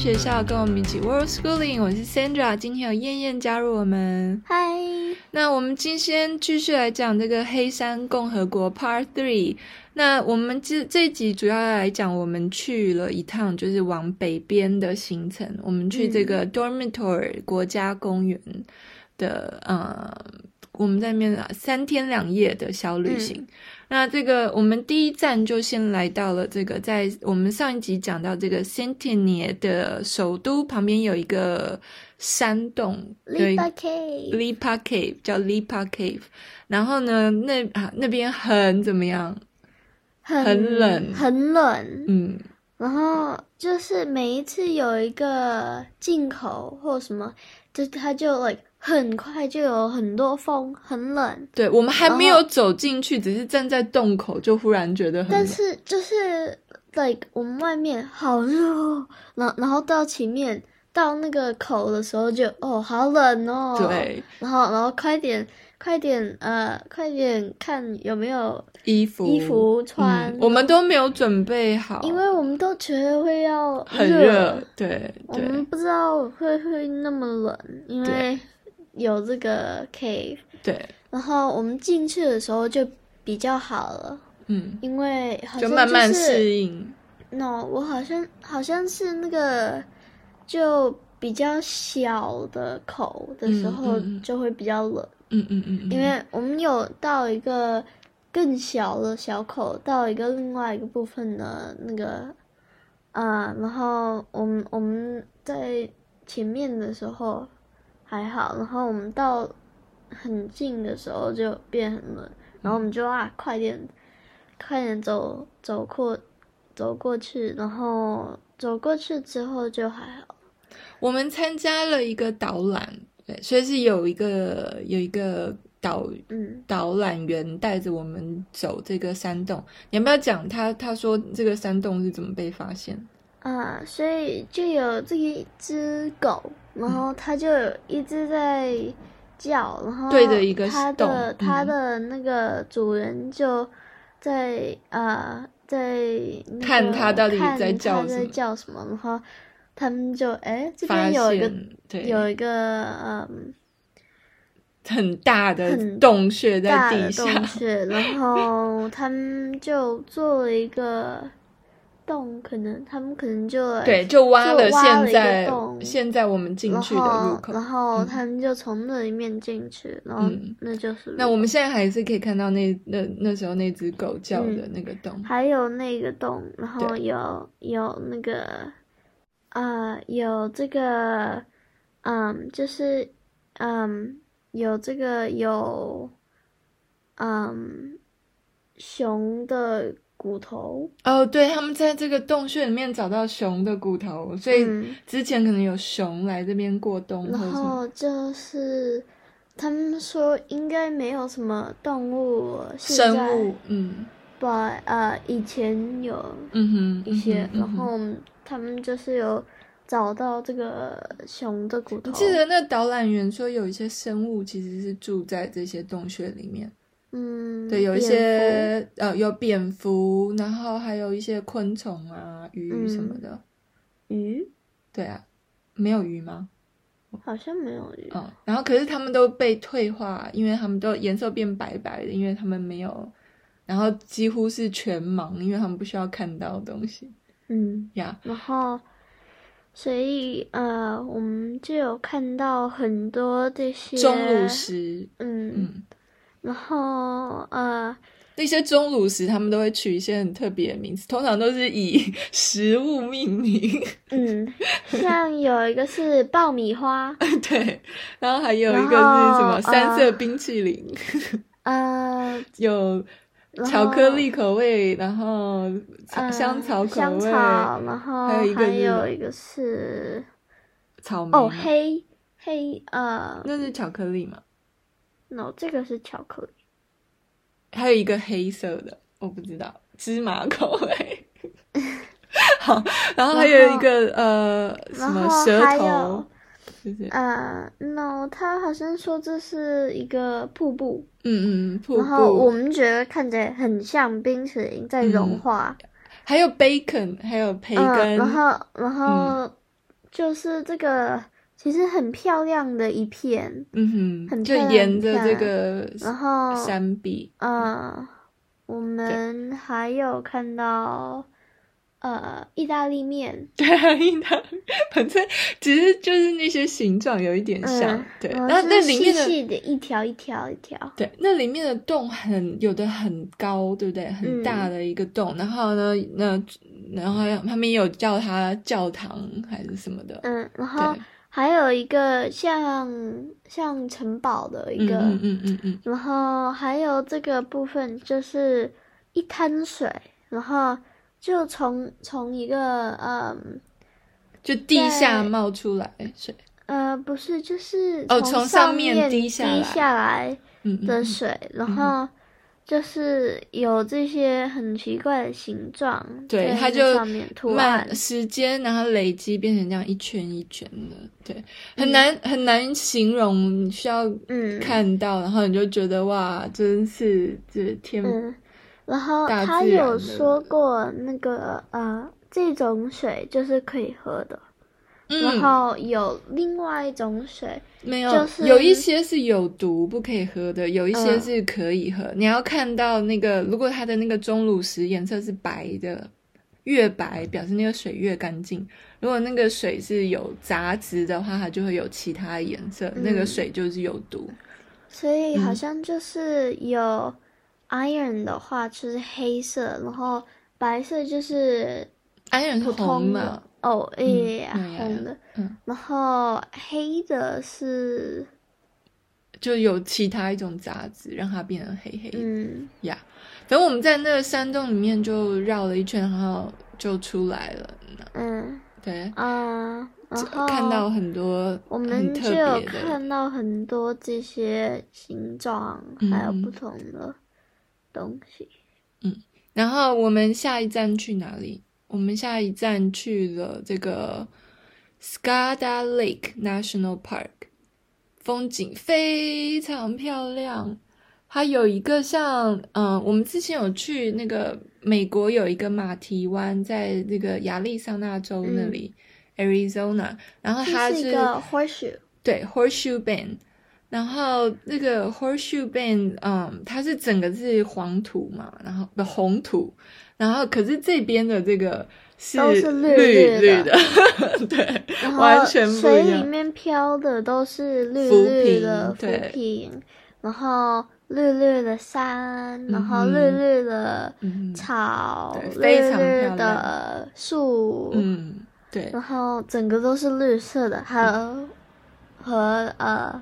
学校，跟我们一起 World Schooling。我是 Sandra，今天有燕燕加入我们。嗨，那我们今天继续来讲这个黑山共和国 Part Three。那我们这这一集主要来讲，我们去了一趟，就是往北边的行程。我们去这个 Dormitory 国家公园的，嗯、呃，我们在那边三天两夜的小旅行。嗯那这个，我们第一站就先来到了这个，在我们上一集讲到这个 Saint-Ignace 的首都旁边有一个山洞，Lipa Cave，Lipa Cave 叫 Lipa Cave。然后呢，那啊那边很怎么样？很，很冷，很冷。嗯，然后就是每一次有一个进口或什么，就他就 like。很快就有很多风，很冷。对，我们还没有走进去，只是站在洞口，就忽然觉得很冷。但是就是，like 我们外面好热，然后然后到前面到那个口的时候就哦好冷哦。对。然后然后快点快点呃快点看有没有衣服衣服穿，嗯。我们都没有准备好，因为我们都觉得会要很热。对。我们不知道会会那么冷，因为。有这个 cave，对，然后我们进去的时候就比较好了，嗯，因为好像、就是、就慢慢适应。No，我好像好像是那个就比较小的口的时候就会比较冷，嗯嗯嗯，嗯，因为我们有到一个更小的小口，到一个另外一个部分的那个，啊、呃，然后我们我们在前面的时候。还好，然后我们到很近的时候就变很冷，然后我们就啊，快点，快点走走过，走过去，然后走过去之后就还好。我们参加了一个导览，对，所以是有一个有一个导嗯导览员带着我们走这个山洞。你要不要讲他他说这个山洞是怎么被发现？啊，所以就有这一只狗。然后它就一直在叫，然后对着一个它的它的那个主人就在啊、在、那个、看它到底在叫什么，在叫什么，然后他们就哎这边有一个有一个嗯很大的洞穴在地下，洞穴，然后 他们就做了一个。洞可能他们可能就对，就挖了现在洞，现在我们进去的入口，然后，他们就从那里面进去，嗯，然后那就是那我们现在还是可以看到那那那时候那只狗叫的那个洞，嗯，还有那个洞，然后有有那个啊、呃、有这个嗯就是嗯有这个有嗯熊的。骨头哦，对，他们在这个洞穴里面找到熊的骨头，所以之前可能有熊来这边过冬。然后就是他们说应该没有什么动物生物，嗯，把呃以前有嗯哼一些，然后他们就是有找到这个熊的骨头。我记得那导览员说有一些生物其实是住在这些洞穴里面。嗯，对，有一些呃，有蝙蝠，然后还有一些昆虫啊，鱼什么的。嗯、鱼？对啊，没有鱼吗？好像没有鱼。嗯，然后可是他们都被退化，因为他们都颜色变白白的，因为他们没有，然后几乎是全盲，因为他们不需要看到东西。嗯 呀，yeah. 然后，所以呃，我们就有看到很多这些钟乳石。嗯嗯。然后，呃，那些钟乳石他们都会取一些很特别的名字，通常都是以 食物命名。嗯，像有一个是爆米花，对，然后还有一个是什么三色冰淇淋，呃，有巧克力口味，然后香草口味，香草，然后还有一个还有一个是草莓，哦，黑黑，呃，那是巧克力吗？no，这个是巧克力，还有一个黑色的，我不知道芝麻口味。好，然后还有一个呃什么舌头，就是呃 no，他好像说这是一个瀑布，嗯嗯，瀑布。然后我们觉得看起来很像冰淇淋在融化，嗯、还有 bacon，还有培根，呃、然后然后、嗯、就是这个其实很漂亮的一片，嗯哼，很就沿着这个然后山壁，嗯，我们还有看到。呃，意大利面，对啊，意大利，反正其实就是那些形状有一点像，嗯、对。然后那里面的细细的一条一条一条，对，那里面的洞很有的很高，对不对？很大的一个洞。嗯、然后呢，那然后他们也有叫它教堂还是什么的，嗯。然后还有一个像像城堡的一个，嗯嗯嗯然后还有这个部分就是一滩水，然后。就从从一个嗯，就地下冒出来水，呃，不是，就是哦，从上面滴下来滴下来的水，嗯嗯、然后就是有这些很奇怪的形状，对，它就图案。时间，然后累积变成这样一圈一圈的，对，很难、嗯、很难形容，你需要嗯。看到，嗯、然后你就觉得哇，真是这天。嗯。然后他有说过，那个呃，这种水就是可以喝的。嗯、然后有另外一种水，没有，就是有一些是有毒不可以喝的，有一些是可以喝。嗯、你要看到那个，如果它的那个钟乳石颜色是白的，越白表示那个水越干净。如果那个水是有杂质的话，它就会有其他颜色，嗯、那个水就是有毒。所以好像就是有。Iron 的话就是黑色，然后白色就是 Iron 是红的哦，哎呀，红的，嗯，然后黑的是就有其他一种杂质让它变得黑黑的，嗯呀，等.我们在那个山洞里面就绕了一圈，然后就出来了，嗯，对，啊，然后看到很多我们就有看到很多这些形状，嗯、还有不同的。东西，嗯，然后我们下一站去哪里？我们下一站去了这个 Skada Lake National Park，风景非常漂亮。它有一个像，嗯、呃，我们之前有去那个美国有一个马蹄湾，在那个亚利桑那州那里、嗯、，Arizona，然后它是，是一个 Horseshoe，对，Horseshoe Bend。然后那个 Horseshoe Bend，嗯，它是整个是黄土嘛，然后的红土，然后可是这边的这个是绿绿的，绿的。对，完全不一样。水里面漂的都是绿绿的浮萍，然后绿绿的山，然后绿绿的草，绿绿的树，嗯，对，然后整个都是绿色的，还有和呃。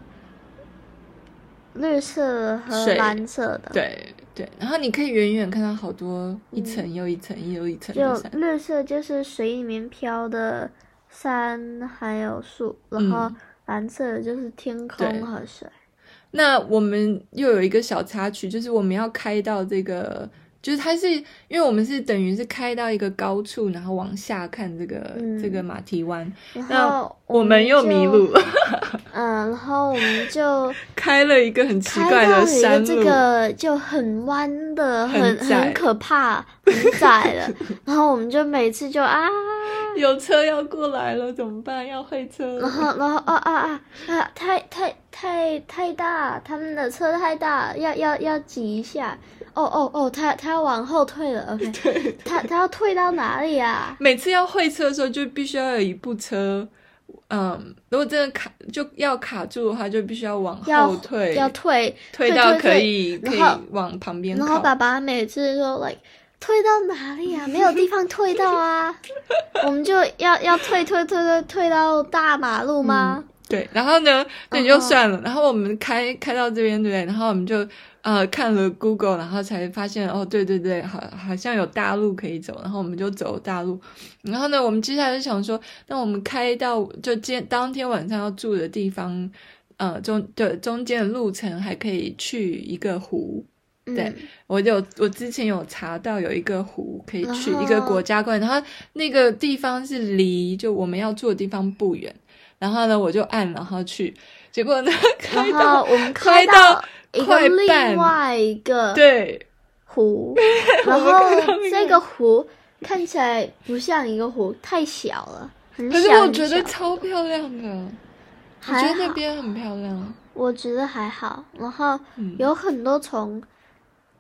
绿色和蓝色的，对对，然后你可以远远看到好多一层又一层又一层的山。就绿色就是水里面飘的山还有树，然后蓝色的就是天空和水。那我们又有一个小插曲，就是我们要开到这个。就是它是，因为我们是等于是开到一个高处，然后往下看这个、嗯、这个马蹄湾，然后我们又迷路，嗯，然后我们就 开了一个很奇怪的山路，这个就很弯的，很很，很可怕，很窄的，然后我们就每次就啊，有车要过来了怎么办？要会车，然后然后啊啊啊啊，太太太太大，他们的车太大，要要要挤一下。哦哦哦，他他要往后退了，OK，对，他他要退到哪里啊？每次要会车的时候，就必须要有一部车，嗯，如果真的卡就要卡住的话，就必须要往后退，要，要退，退到可以可以往旁边。然后爸爸每次说，like，退到哪里啊？没有地方退到啊，我们就要要退退退退退到大马路吗？嗯、对，然后呢，那你就算了。然后我们开开到这边，对不对？然后我们就。呃，看了 Google，然后才发现哦，对对对，好，好像有大路可以走，然后我们就走大路。然后呢，我们接下来就想说，那我们开到就今当天晚上要住的地方，呃，中对中间的路程还可以去一个湖。嗯、对，我就我之前有查到有一个湖可以去一个国家公园，然后那个地方是离就我们要住的地方不远。然后呢，我就按然后去，结果呢，开到我们开到。一个另外一个对。湖，然后这个湖看起来不像一个湖，太小了，很可是我觉得超漂亮的，我觉得那边很漂亮。我觉得还好，然后有很多虫，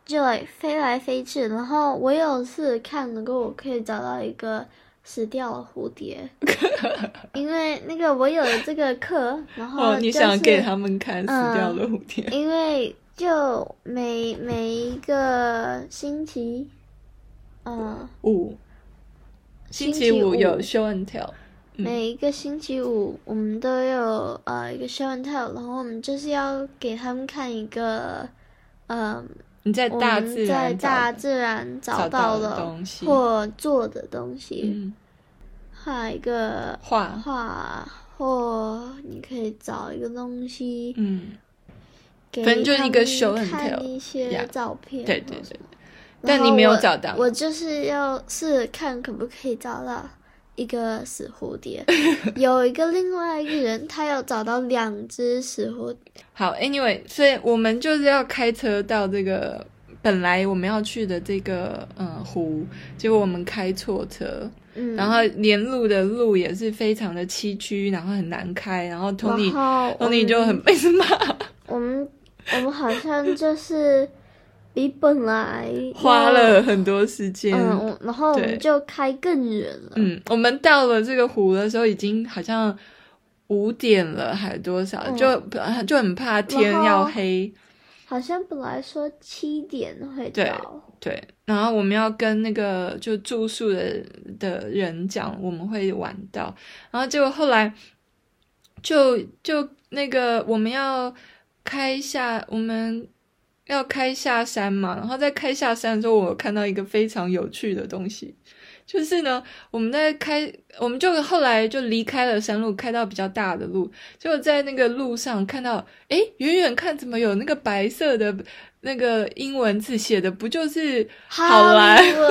就飞来飞去。然后我有次看，如果我可以找到一个死掉了蝴蝶，因为那个我有这个课，然后、就是、哦，你想给他们看死掉的蝴蝶？嗯、因为就每每一个星期，嗯，五，星期五有 show and tell。每一个星期五，我们都有呃一个 show and tell，然后我们就是要给他们看一个，呃，你在大自然在大自然找到了东西或做的东西，嗯、画一个画。画，或你可以找一个东西，嗯，给反正就一个看一些照片，对对对，但你没有找到，我就是要试看可不可以找到。一个死蝴蝶，有一个另外一个人，他要找到两只死蝴蝶。好，Anyway，所以我们就是要开车到这个本来我们要去的这个嗯湖，结果我们开错车，嗯，然后连路的路也是非常的崎岖，然后很难开，然后 Tony，Tony 就很被骂。我们我们好像就是。比本来花了很多时间，嗯，然后我们就开更远了。嗯，我们到了这个湖的时候，已经好像五点了，还多少？嗯、就就很怕天要黑。好像本来说七点会到，对对。然后我们要跟那个就住宿的的人讲，我们会晚到。然后结果后来就就那个我们要开一下我们。要开下山嘛，然后在开下山的时候，我看到一个非常有趣的东西，就是呢，我们在开，我们就后来就离开了山路，开到比较大的路，就在那个路上看到，诶，远远看怎么有那个白色的那个英文字写的，不就是好莱坞？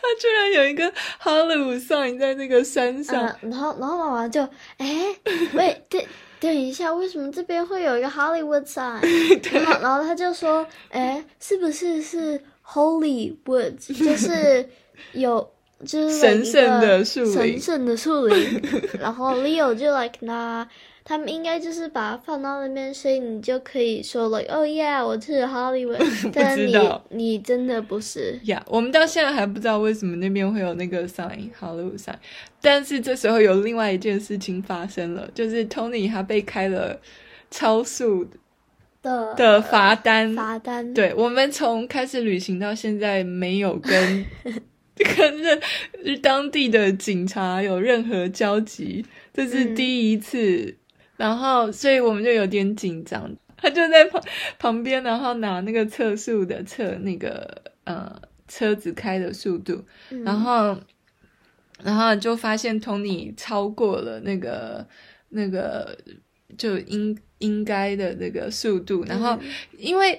他居然有一个 Hollywood sign 在那个山上，啊、然后然后妈妈就，诶，喂，对。等一下，为什么这边会有一个 Hollywood sign？然后，然后他就说：“哎，是不是是 Holy Woods？就是有，就是神圣的树林，神圣的树林。”然后 Leo 就 like 那。他们应该就是把它放到那边，所以你就可以说了，哦，yeah，我是 Hollywood，但你你真的不是。呀，yeah, 我们到现在还不知道为什么那边会有那个 sign，Hollywood sign。但是这时候有另外一件事情发生了，就是 Tony 他被开了超速的的罚单。罚单。对，我们从开始旅行到现在没有跟 跟任当地的警察有任何交集，这是第一次。嗯然后，所以我们就有点紧张。他就在旁旁边，然后拿那个测速的测那个呃车子开的速度，嗯、然后然后就发现 Tony 超过了那个那个就应应该的那个速度，然后因为。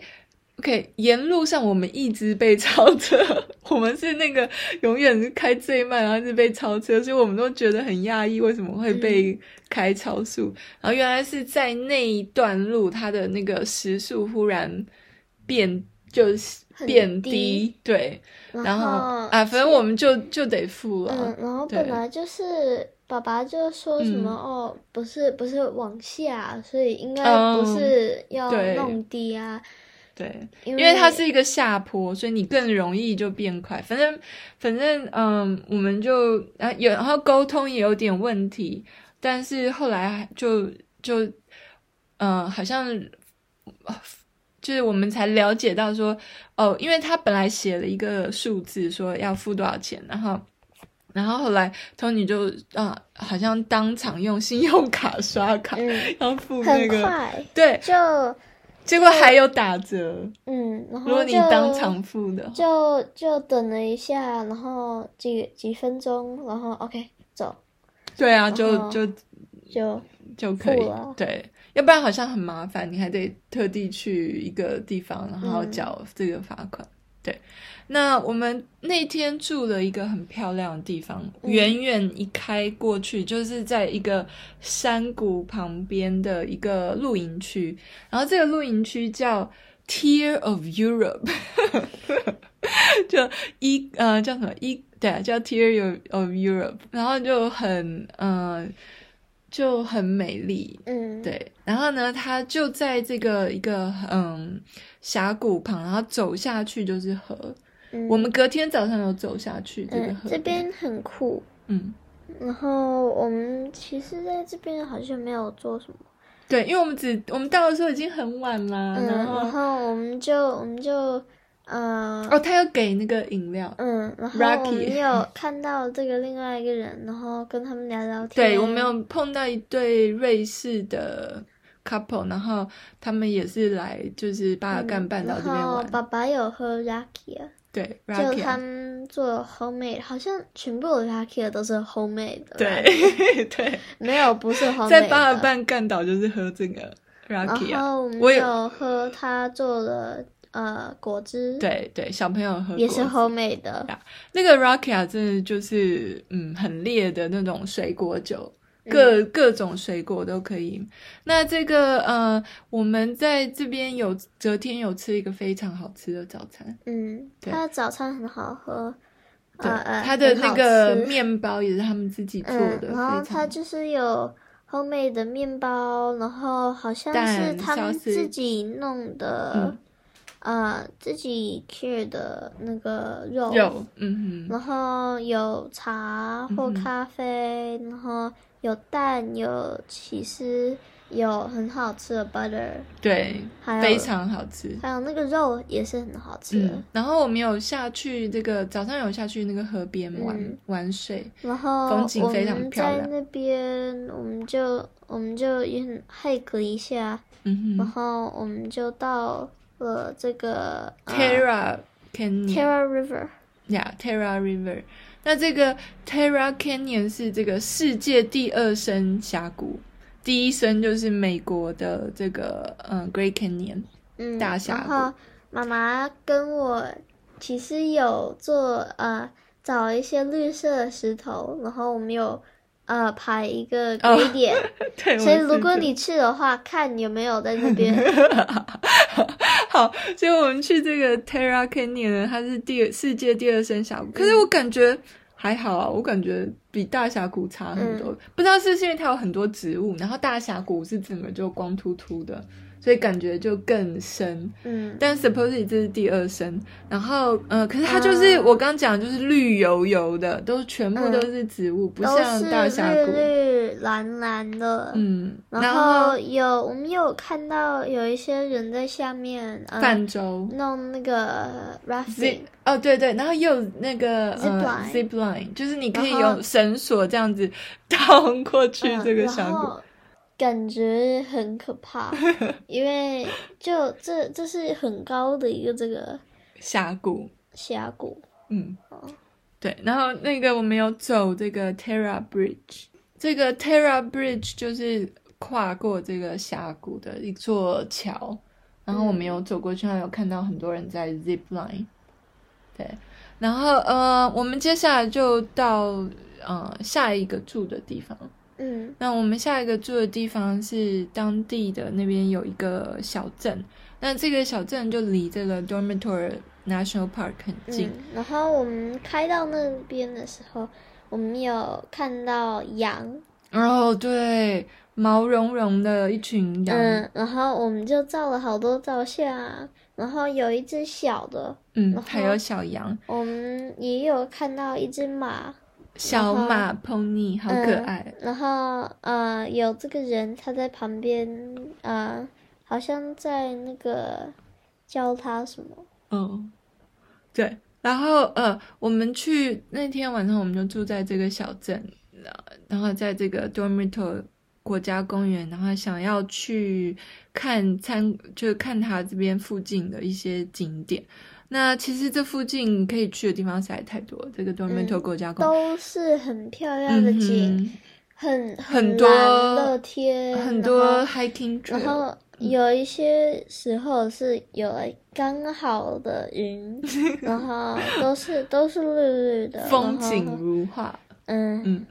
OK，沿路上我们一直被超车，我们是那个永远是开最慢，然后一直被超车，所以我们都觉得很讶异，为什么会被开超速？嗯、然后原来是在那一段路，它的那个时速忽然变，就是变低，低对，然后，然后啊，反正我们就就得付了。嗯，然后本来就是爸爸就说什么、嗯、哦，不是不是往下，所以应该不是要弄低啊。嗯对，因为它是一个下坡，所以你更容易就变快。反正，反正，嗯，我们就啊有，然后沟通也有点问题，但是后来就就，嗯，好像就是我们才了解到说，哦，因为他本来写了一个数字，说要付多少钱，然后，然后后来 Tony 就啊，好像当场用信用卡刷卡，嗯、要付那个，很快对，就。结果还有打折，嗯，然后如果你当场付的，就就等了一下，然后几几分钟，然后 OK 走。对啊，就就就就可以，对，要不然好像很麻烦，你还得特地去一个地方，然后缴这个罚款。嗯对，那我们那天住了一个很漂亮的地方，远远一开过去，就是在一个山谷旁边的一个露营区，然后这个露营区叫 Tear of Europe。就一呃叫什么一对啊叫 Tear of Europe，然后就很嗯、呃、就很美丽，嗯，对，然后呢，它就在这个一个嗯峡谷旁，然后走下去就是河。嗯、我们隔天早上有走下去这个河、嗯，这边很酷，嗯，然后我们其实在这边好像没有做什么。对，因为我们只我们到的时候已经很晚了，嗯、然后然后我们就我们就呃哦，他要给那个饮料，嗯，然后我们有看到这个另外一个人，然后跟他们聊聊天。对，我们有碰到一对瑞士的 couple，然后他们也是来就是巴尔干半岛这边玩。爸爸有喝 Rakia。对，就他们做 homemade，好像全部的 rakia 都是 homemade 的。对 对，没有不是 homemade。在巴尔干半岛就是喝这个 rakia。然后我们有喝他做的呃果汁。对对，小朋友喝也是 homemade 的。那个 rakia 真的就是嗯很烈的那种水果酒。各各种水果都可以。那这个呃，我们在这边有昨天有吃一个非常好吃的早餐。嗯，它的早餐很好喝。对，呃、他的那个面包也是他们自己做的。嗯、然后他就是有 homemade 的面包，然后好像是他们自己弄的，呃，自己 cure 的那个肉。肉，嗯哼。然后有茶或咖啡，嗯、然后。有蛋，有起司，有很好吃的 butter，对，还非常好吃。还有那个肉也是很好吃。嗯，然后我们有下去这个早上有下去那个河边玩、嗯、玩水，然后风景非常漂亮。在那边我们就我们就也很 hike 一下，嗯哼，然后我们就到了这个 Terra Canyon，Terra River，呀、yeah，Terra River。那这个 Terra Canyon 是这个世界第二深峡谷，第一深就是美国的这个嗯 Great Canyon，嗯，大峡谷。然后妈妈跟我其实有做呃找一些绿色的石头，然后我们有呃排一个哦、对，所以如果你去的话，看有没有在那边。好，所以我们去这个 Terra Canyon 它是第二世界第二深峡谷，可是我感觉还好啊，我感觉比大峡谷差很多，嗯、不知道是不是因为它有很多植物，然后大峡谷是整个就光秃秃的。所以感觉就更深，嗯，但 supposedly 这是第二深，然后呃，可是它就是我刚讲，就是绿油油的，都全部都是植物，不像大峡谷，绿绿蓝蓝的，嗯，然后有我们有看到有一些人在下面泛舟弄那个 rafting，哦对对，然后又有那个 zip zip line，就是你可以用绳索这样子荡过去这个峡谷。感觉很可怕，因为就这这是很高的一个这个峡谷，峡谷，嗯，对，然后那个我们有走这个 Terra Bridge，这个 Terra Bridge 就是跨过这个峡谷的一座桥，然后我们有走过去，还有看到很多人在 Zip Line，对，然后呃，我们接下来就到呃下一个住的地方。嗯，那我们下一个住的地方是当地的那边有一个小镇，那这个小镇就离这个 Dormitory National Park 很近。嗯，然后我们开到那边的时候，我们有看到羊。哦，对，毛茸茸的一群羊。嗯，然后我们就照了好多照相，然后有一只小的，嗯，还有小羊。我们也有看到一只马。小马 pony 好可爱，嗯、然后呃，有这个人他在旁边，呃，好像在那个教他什么。嗯，对。然后呃，我们去那天晚上我们就住在这个小镇，然后在这个 Dormitory 国家公园，然后想要去看参，就是看他这边附近的一些景点。那其实这附近可以去的地方实在太多了，这个 Dormitory 国家公园、嗯、都是很漂亮的景，嗯、很很多乐天，很多 hiking 然后有一些时候是有刚好的云，然后都是都是绿绿的，风景如画。嗯嗯，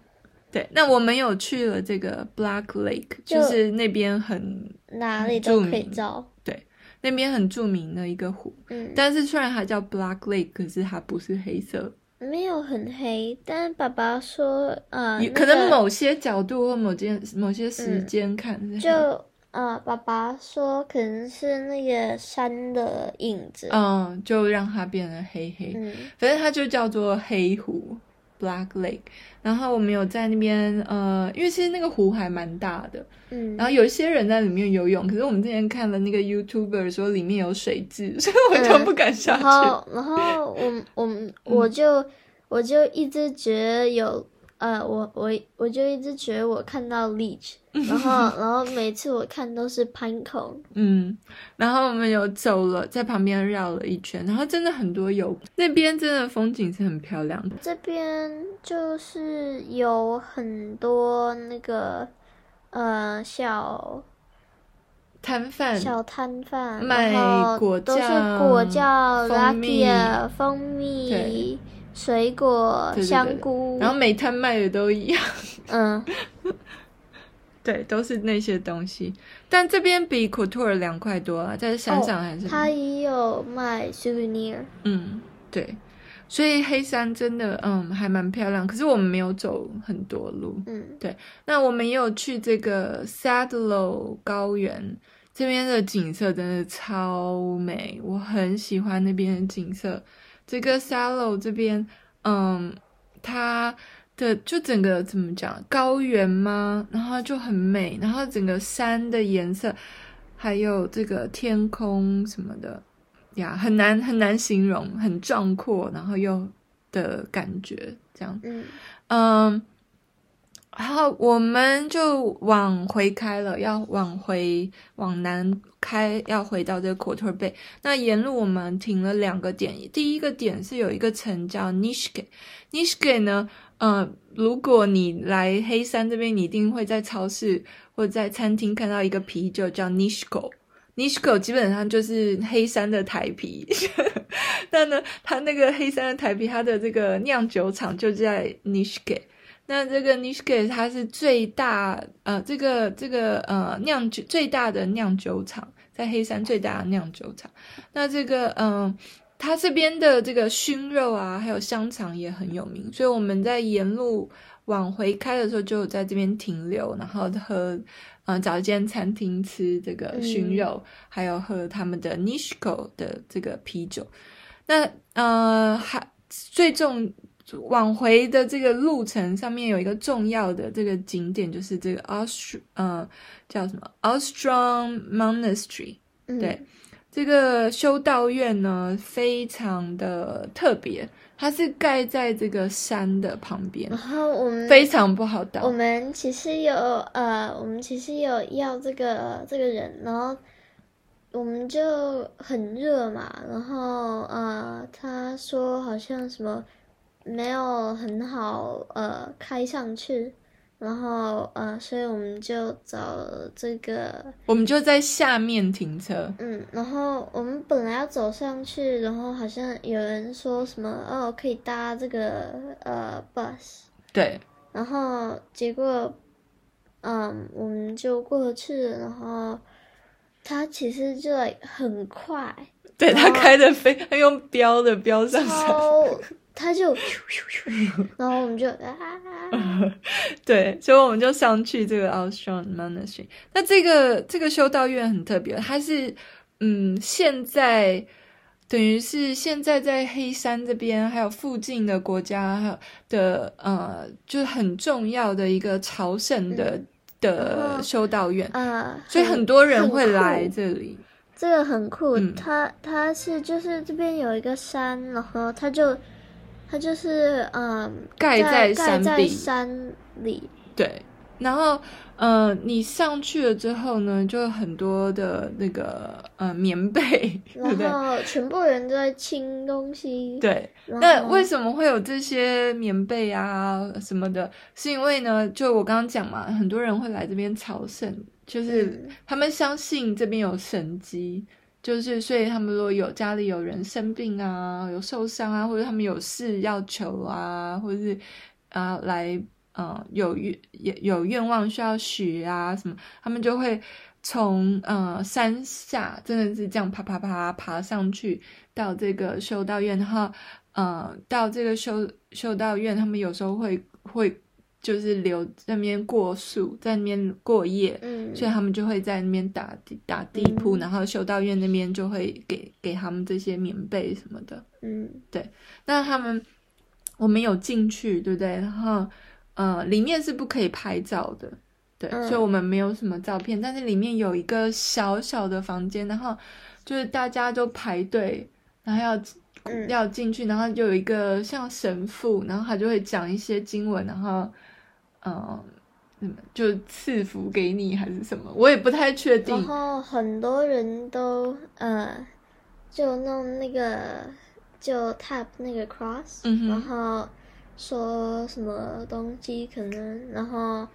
对。那我们有去了这个 Black Lake，就，就是那边很哪里都可以照。对。那边很著名的一个湖。嗯，但是虽然它叫 Black Lake，可是它不是黑色。没有很黑，但爸爸说，呃，可能某些角度或某件某些时间看，嗯、就呃，爸爸说可能是那个山的影子，嗯，就让它变得黑黑。嗯，反正它就叫做黑湖 （Black Lake）。然后我们有在那边，呃，因为其实那个湖还蛮大的，嗯，然后有一些人在里面游泳，可是我们之前看了那个 YouTuber 说里面有水质，所以我就不敢下去。嗯、然后，然后我我我就、嗯、我就一直觉得有，呃，我我我就一直觉得我看到 leech。然后，然后每次我看都是 pine cone。嗯，然后我们有走了，在旁边绕了一圈，然后真的很多游，那边真的风景是很漂亮的。这边就是有很多那个呃小摊贩，小摊贩卖果酱，都是果酱、蜂蜜、蜂蜜、水果、对对对香菇，然后每摊卖的都一样。嗯。对，都是那些东西，但这边比 Kotor 凉快多了，在山上还是。他、哦、也有卖 souvenir。嗯，对，所以黑山真的，嗯，还蛮漂亮。可是我们没有走很多路。嗯，对。那我们也有去这个 Sadlo 高原，这边的景色真的超美，我很喜欢那边的景色。这个 Sadlo 这边，嗯，它。的就整个怎么讲，高原吗？然后就很美，然后整个山的颜色，还有这个天空什么的呀，很难很难形容，很壮阔，然后又的感觉这样。嗯嗯，然后我们就往回开了，要往回往南开，要回到这个 Kotor Bay。那沿路我们停了两个点，第一个点是有一个城叫 Nishke，Nishke 呢。嗯、呃，如果你来黑山这边，你一定会在超市或者在餐厅看到一个啤酒叫 Nishko。Nishko 基本上就是黑山的台啤。但呢，它那个黑山的台啤，它的这个酿酒厂就在 Nishke。那这个 Nishke 它是最大呃，这个这个呃酿酒最大的酿酒厂，在黑山最大的酿酒厂。那这个嗯。呃它这边的这个熏肉啊，还有香肠也很有名，所以我们在沿路往回开的时候，就在这边停留，然后喝，嗯、呃，找一间餐厅吃这个熏肉，嗯、还有喝他们的 Nishko 的这个啤酒。那呃，还最重往回的这个路程上面有一个重要的这个景点，就是这个 Aust 呃叫什么 Outram Monastery，对。这个修道院呢，非常的特别，它是盖在这个山的旁边，然后我们非常不好到。我们其实有呃，我们其实有要这个这个人，然后我们就很热嘛，然后呃，他说好像什么没有很好呃开上去。然后，呃，所以我们就找这个，我们就在下面停车。嗯，然后我们本来要走上去，然后好像有人说什么，哦，可以搭这个呃 bus。对。然后结果，嗯，我们就过去，然后他其实就很快。对，他开的飞，他用飙的飙上山。他就，然后我们就啊，对，所以我们就上去这个 Outram Monastery。那这个这个修道院很特别，它是嗯，现在等于是现在在黑山这边还有附近的国家的呃，就是很重要的一个朝圣的、嗯、的修道院所以很多人会来这里。这个很酷，嗯、它它是就是这边有一个山，然后它就。它就是嗯，盖在山在，山里。对，然后呃，你上去了之后呢，就很多的那个呃棉被，然后全部人都在清东西。对，那为什么会有这些棉被啊什么的？是因为呢，就我刚刚讲嘛，很多人会来这边朝圣，就是他们相信这边有神迹。就是，所以他们如果有家里有人生病啊，有受伤啊，或者他们有事要求啊，或者是啊、呃、来，呃，有愿有愿望需要许啊什么，他们就会从呃山下真的是这样爬爬爬爬上去到这个修道院，然后呃到这个修修道院，他们有时候会会就是留在那边过宿，在那边过夜，嗯，所以他们就会在那边打地打地铺，嗯，然后修道院那边就会给给他们这些棉被什么的，嗯，对，那他们我们有进去，对不对？然后呃里面是不可以拍照的。对，所以我们没有什么照片，嗯，但是里面有一个小小的房间，然后就是大家都排队，然后要，嗯，要进去，然后就有一个像神父，然后他就会讲一些经文，然后嗯，就赐福给你还是什么，我也不太确定。然后很多人都呃，就弄那个就 tap 那个 cross，嗯，然后说什么东西可能，然后。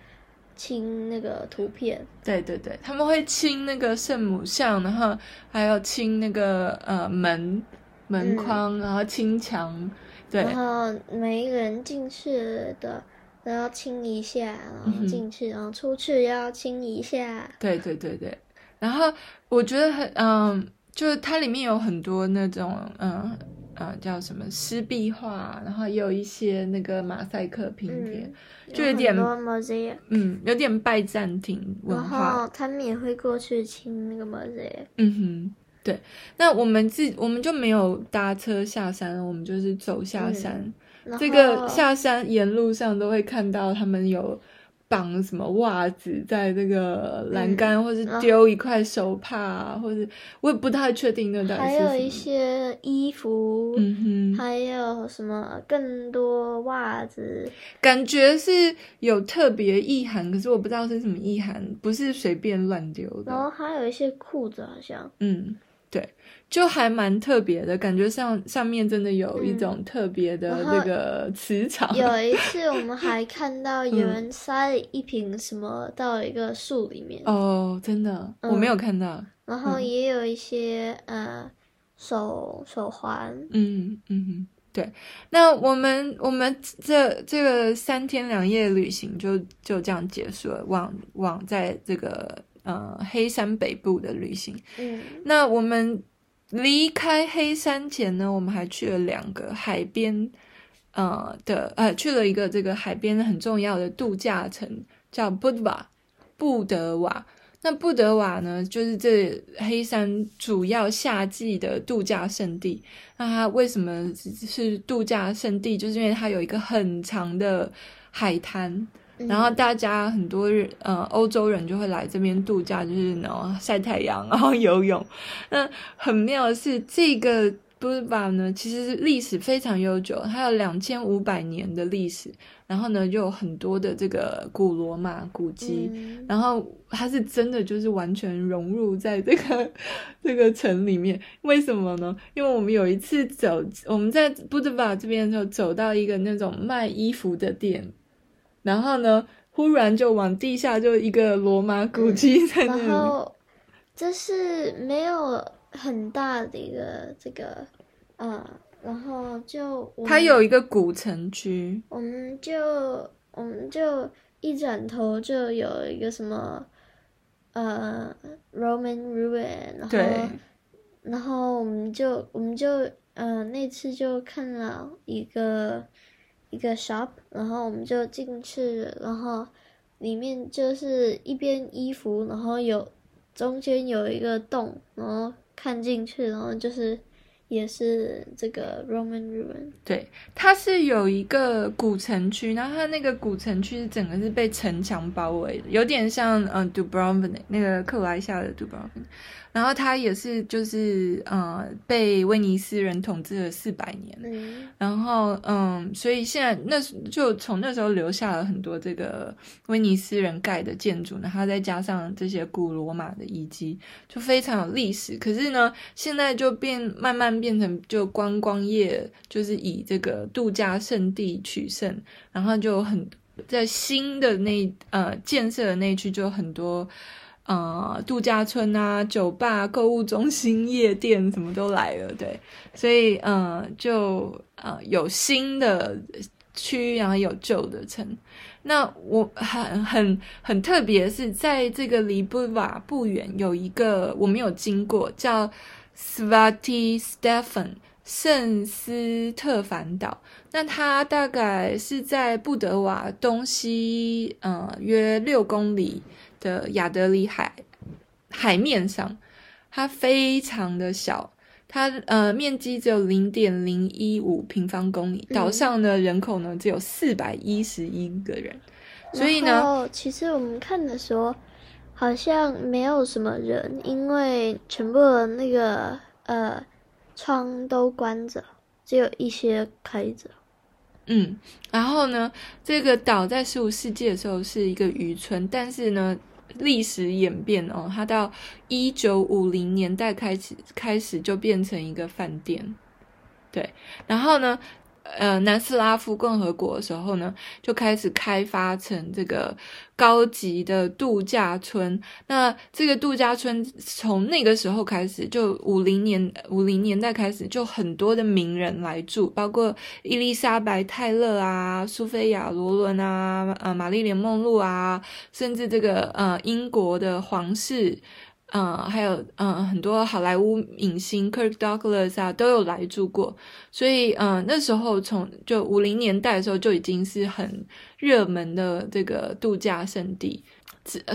亲那个图片，对对对，他们会亲那个圣母像，然后还有亲那个呃门门框，嗯、然后亲墙，对，然后每一个人进去的都要亲一下，然后进去，嗯、然后出去也要亲一下。对对对对，然后我觉得很嗯，就是它里面有很多那种嗯。嗯，叫什么湿壁画，然后也有一些那个马赛克拼贴，嗯、就有点有嗯，有点拜占庭文化。然后他们也会过去亲那个 mosaic。嗯哼，对。那我们自我们就没有搭车下山，我们就是走下山。嗯、这个下山沿路上都会看到他们有。绑什么袜子在这个栏杆，嗯、或是丢一块手帕，啊，或者我也不太确定那到底是。还有一些衣服，嗯哼，还有什么更多袜子，感觉是有特别意涵，可是我不知道是什么意涵，不是随便乱丢的。然后还有一些裤子，好像，嗯。对，就还蛮特别的，感觉上上面真的有一种特别的这个磁场。嗯、有一次我们还看到有人塞了一瓶什么到一个树里面。嗯、哦，真的，我没有看到。嗯、然后也有一些、嗯、呃手手环。嗯嗯，对。那我们我们这这个三天两夜旅行就就这样结束了，往往在这个。呃，黑山北部的旅行。嗯，那我们离开黑山前呢，我们还去了两个海边，呃的呃，去了一个这个海边很重要的度假城，叫布德瓦。布德瓦。那布德瓦呢，就是这黑山主要夏季的度假胜地。那它为什么是度假胜地？就是因为它有一个很长的海滩。然后大家很多人，呃，欧洲人就会来这边度假，就是然后晒太阳，然后游泳。那很妙的是，这个布德瓦呢，其实是历史非常悠久，它有两千五百年的历史。然后呢，就有很多的这个古罗马古迹。嗯、然后它是真的就是完全融入在这个这个城里面。为什么呢？因为我们有一次走，我们在布德瓦这边的时候，走到一个那种卖衣服的店。然后呢，忽然就往地下就一个罗马古迹在那里。嗯、然后这是没有很大的一个这个，呃，然后就它有一个古城区。我们就我们就一转头就有一个什么，呃，Roman ruin，然后对然后我们就我们就呃那次就看了一个。一个 shop，然后我们就进去，然后里面就是一边衣服，然后有中间有一个洞，然后看进去，然后就是也是这个 Roman ruin。对，它是有一个古城区，然后它那个古城区是整个是被城墙包围的，有点像嗯 Dubrovnik 那个克罗埃西亚的 Dubrovnik。然后它也是，就是呃，被威尼斯人统治了四百年。嗯。然后嗯，所以现在那就从那时候留下了很多这个威尼斯人盖的建筑，然后再加上这些古罗马的遗迹，就非常有历史。可是呢，现在就变慢慢变成就观光业，就是以这个度假胜地取胜，然后就很在新的那呃建设的那区就很多。呃，度假村啊，酒吧、购物中心、夜店，什么都来了，对，所以呃，就呃有新的区，然后有旧的城。那我很很很特别是在这个离布瓦不远有一个我没有经过，叫 Svati Stefan 圣斯特凡岛。那它大概是在布德瓦东西呃约六公里的亚德里海海面上，它非常的小。它呃面积只有零点零一五平方公里，岛上的人口呢只有四百一十一个人，所以呢，其实我们看的时候好像没有什么人，因为全部的那个呃窗都关着，只有一些开着。嗯，然后呢，这个岛在十五世纪的时候是一个渔村，但是呢。历史演变哦，它到一九五零年代开始开始就变成一个饭店，对，然后呢，呃，南斯拉夫共和国的时候呢，就开始开发成这个高级的度假村。那这个度假村从那个时候开始，就五零年五零年代开始，就很多的名人来住，包括伊丽莎白泰勒啊、苏菲亚罗伦啊、呃、玛丽莲梦露啊，甚至这个呃英国的皇室。嗯，还有嗯，很多好莱坞影星 Kirk Douglas 啊都有来住过，所以嗯，那时候从就五零年代的时候就已经是很热门的这个度假胜地，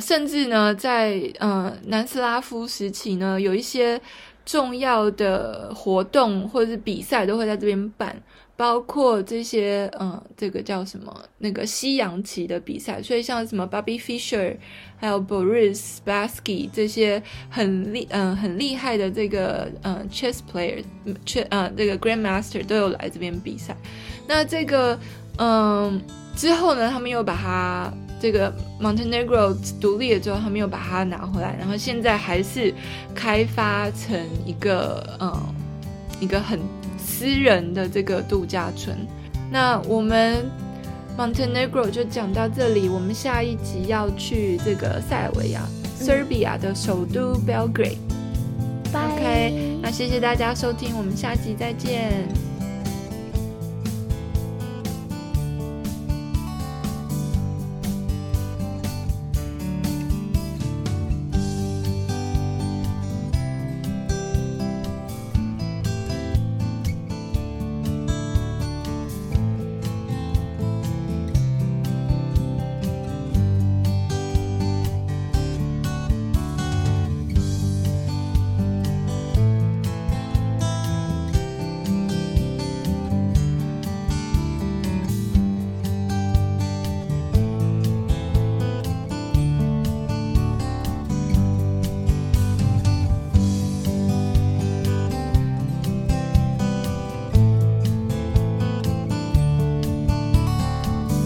甚至呢，在嗯南斯拉夫时期呢，有一些重要的活动或者是比赛都会在这边办。包括这些，嗯，这个叫什么？那个西洋棋的比赛，所以像什么 Bobby Fischer，还有 Boris Spassky 这些很厉，嗯，很厉害的这个，嗯，chess player，chess，嗯，这个 Grandmaster 都有来这边比赛。那这个，嗯，之后呢，他们又把它这个 Montenegro 独立了之后，他们又把它拿回来，然后现在还是开发成一个，嗯，一个很。私人的这个度假村，那我们 Montenegro 就讲到这里，我们下一集要去这个塞尔维亚，Serbia 的首都 Belgrade。OK，那谢谢大家收听，我们下集再见。